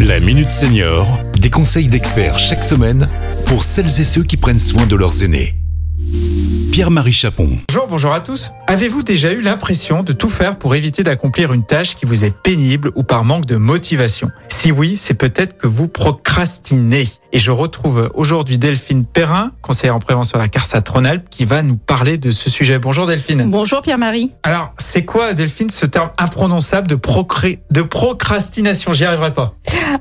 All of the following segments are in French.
La Minute Senior, des conseils d'experts chaque semaine pour celles et ceux qui prennent soin de leurs aînés. Pierre-Marie Chapon. Bonjour, bonjour à tous. Avez-vous déjà eu l'impression de tout faire pour éviter d'accomplir une tâche qui vous est pénible ou par manque de motivation? Si oui, c'est peut-être que vous procrastinez. Et je retrouve aujourd'hui Delphine Perrin, conseillère en prévention à la CARSAT Rhône-Alpes, qui va nous parler de ce sujet. Bonjour Delphine. Bonjour Pierre-Marie. Alors, c'est quoi Delphine ce terme imprononçable de, procré- de procrastination? J'y arriverai pas.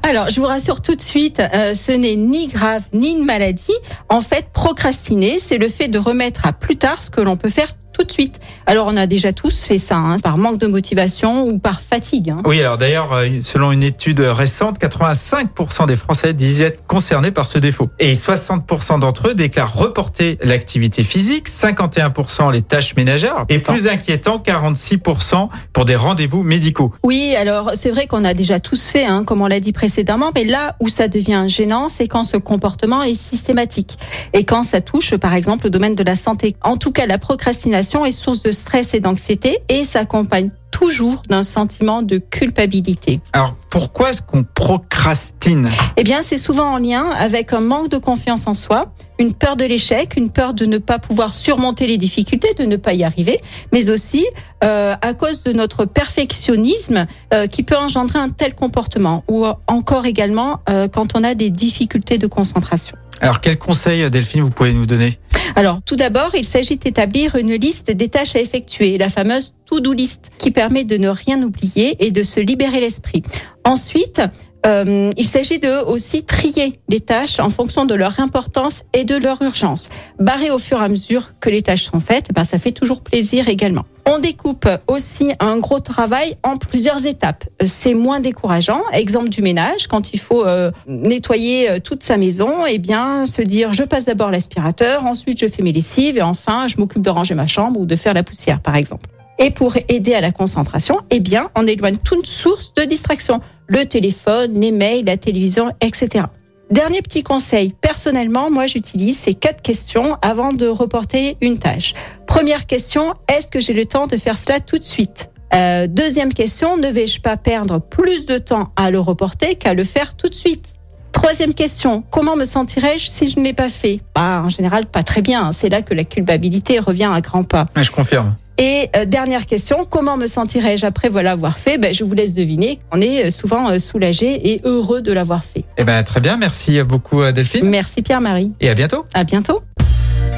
Alors, je vous rassure tout de suite, euh, ce n'est ni grave ni une maladie. En fait, procrastiner, c'est le fait de remettre à plus tard ce que l'on peut faire tout de suite. Alors, on a déjà tous fait ça, hein, par manque de motivation ou par fatigue. hein. Oui, alors d'ailleurs, euh, selon une étude récente, 85% des Français disent être concernés par ce défaut. Et 60% d'entre eux déclarent reporter l'activité physique, 51% les tâches ménagères, et plus inquiétant, 46% pour des rendez-vous médicaux. Oui, alors c'est vrai qu'on a déjà tous fait, hein, comme on l'a dit précédemment, mais là où ça devient gênant, c'est quand ce comportement est systématique et quand ça touche, par exemple, au domaine de la santé. En tout cas, la procrastination est source de stress et d'anxiété et s'accompagne toujours d'un sentiment de culpabilité. Alors, pourquoi est-ce qu'on procrastine? Eh bien, c'est souvent en lien avec un manque de confiance en soi, une peur de l'échec, une peur de ne pas pouvoir surmonter les difficultés, de ne pas y arriver, mais aussi euh, à cause de notre perfectionnisme euh, qui peut engendrer un tel comportement, ou encore également euh, quand on a des difficultés de concentration. Alors, quel conseil, Delphine, vous pouvez nous donner? Alors, tout d'abord, il s'agit d'établir une liste des tâches à effectuer, la fameuse to-do list, qui permet de ne rien oublier et de se libérer l'esprit. Ensuite, euh, il s'agit de aussi trier les tâches en fonction de leur importance et de leur urgence. Barrer au fur et à mesure que les tâches sont faites, ben, ça fait toujours plaisir également. On découpe aussi un gros travail en plusieurs étapes. C'est moins décourageant. Exemple du ménage, quand il faut euh, nettoyer euh, toute sa maison, eh bien se dire je passe d'abord l'aspirateur, ensuite je fais mes lessives et enfin je m'occupe de ranger ma chambre ou de faire la poussière par exemple. Et pour aider à la concentration, eh bien on éloigne toute source de distraction, le téléphone, les mails, la télévision, etc. Dernier petit conseil, personnellement, moi j'utilise ces quatre questions avant de reporter une tâche. Première question, est-ce que j'ai le temps de faire cela tout de suite? Euh, Deuxième question, ne vais-je pas perdre plus de temps à le reporter qu'à le faire tout de suite? Troisième question, comment me sentirais-je si je ne l'ai pas fait? Bah, En général, pas très bien. C'est là que la culpabilité revient à grands pas. Ouais, Je confirme. Et euh, dernière question, comment me sentirais-je après voilà l'avoir fait? Ben, Je vous laisse deviner. On est euh, souvent euh, soulagé et heureux de l'avoir fait. Eh ben, très bien, merci beaucoup, euh, Delphine. Merci Pierre-Marie. Et à bientôt. À bientôt.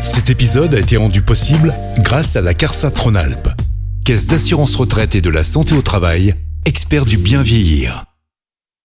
Cet épisode a été rendu possible grâce à la CARSAT Rhône-Alpes, Caisse d'assurance retraite et de la santé au travail, expert du bien vieillir.